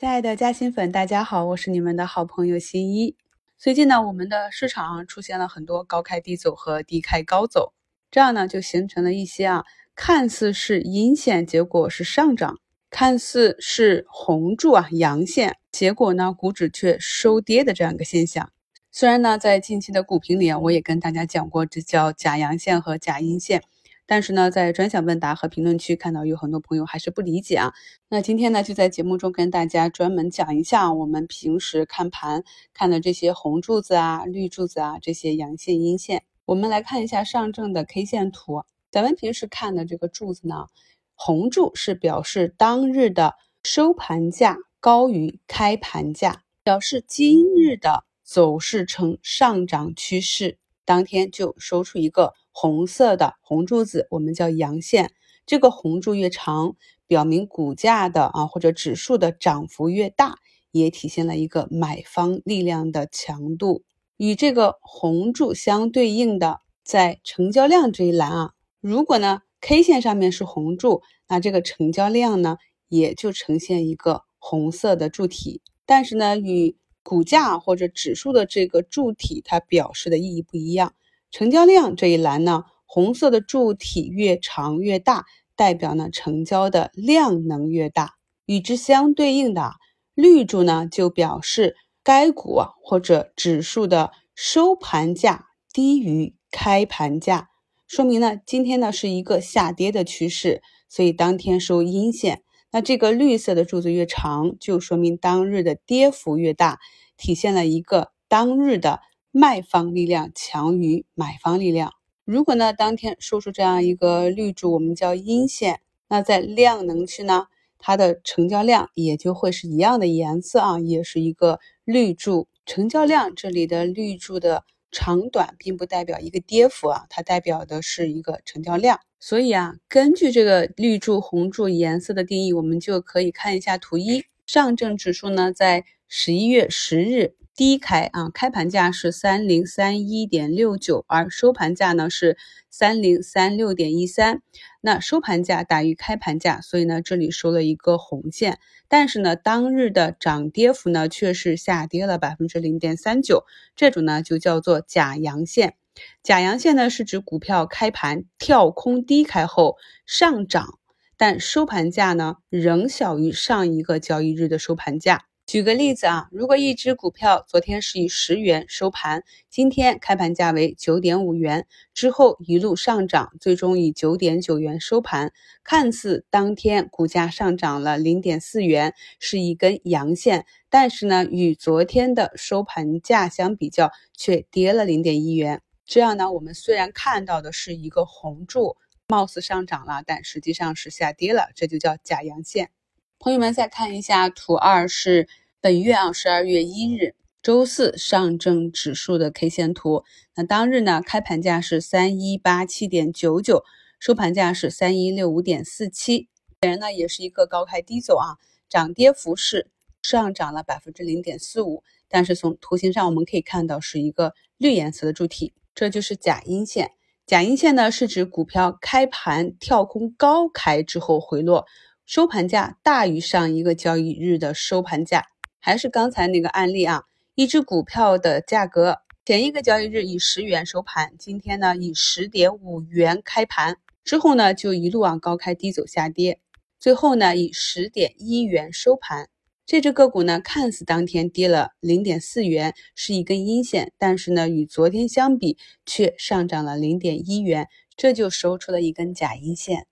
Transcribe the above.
亲爱的嘉兴粉，大家好，我是你们的好朋友新一。最近呢，我们的市场出现了很多高开低走和低开高走，这样呢就形成了一些啊，看似是阴线，结果是上涨；看似是红柱啊阳线，结果呢股指却收跌的这样一个现象。虽然呢，在近期的股评里，我也跟大家讲过，这叫假阳线和假阴线。但是呢，在专享问答和评论区看到有很多朋友还是不理解啊。那今天呢，就在节目中跟大家专门讲一下我们平时看盘看的这些红柱子啊、绿柱子啊，这些阳线、阴线。我们来看一下上证的 K 线图。咱们平时看的这个柱子呢，红柱是表示当日的收盘价高于开盘价，表示今日的走势呈上涨趋势，当天就收出一个。红色的红柱子，我们叫阳线。这个红柱越长，表明股价的啊或者指数的涨幅越大，也体现了一个买方力量的强度。与这个红柱相对应的，在成交量这一栏啊，如果呢 K 线上面是红柱，那这个成交量呢也就呈现一个红色的柱体。但是呢，与股价或者指数的这个柱体，它表示的意义不一样。成交量这一栏呢，红色的柱体越长越大，代表呢成交的量能越大。与之相对应的绿柱呢，就表示该股啊或者指数的收盘价低于开盘价，说明呢今天呢是一个下跌的趋势，所以当天收阴线。那这个绿色的柱子越长，就说明当日的跌幅越大，体现了一个当日的。卖方力量强于买方力量。如果呢，当天收出这样一个绿柱，我们叫阴线，那在量能区呢，它的成交量也就会是一样的颜色啊，也是一个绿柱。成交量这里的绿柱的长短并不代表一个跌幅啊，它代表的是一个成交量。所以啊，根据这个绿柱、红柱颜色的定义，我们就可以看一下图一。上证指数呢，在十一月十日。低开啊，开盘价是三零三一点六九，而收盘价呢是三零三六点一三。那收盘价大于开盘价，所以呢这里收了一个红线。但是呢当日的涨跌幅呢却是下跌了百分之零点三九，这种呢就叫做假阳线。假阳线呢是指股票开盘跳空低开后上涨，但收盘价呢仍小于上一个交易日的收盘价。举个例子啊，如果一只股票昨天是以十元收盘，今天开盘价为九点五元，之后一路上涨，最终以九点九元收盘，看似当天股价上涨了零点四元，是一根阳线，但是呢，与昨天的收盘价相比较，却跌了零点一元。这样呢，我们虽然看到的是一个红柱，貌似上涨了，但实际上是下跌了，这就叫假阳线。朋友们再看一下图二，是本月啊十二月一日周四上证指数的 K 线图。那当日呢开盘价是三一八七点九九，收盘价是三一六五点四七。本人呢也是一个高开低走啊，涨跌幅是上涨了百分之零点四五。但是从图形上我们可以看到是一个绿颜色的柱体，这就是假阴线。假阴线呢是指股票开盘跳空高开之后回落。收盘价大于上一个交易日的收盘价，还是刚才那个案例啊？一只股票的价格前一个交易日以十元收盘，今天呢以十点五元开盘，之后呢就一路往高开低走下跌，最后呢以十点一元收盘。这只个股呢看似当天跌了零点四元，是一根阴线，但是呢与昨天相比却上涨了零点一元，这就收出了一根假阴线。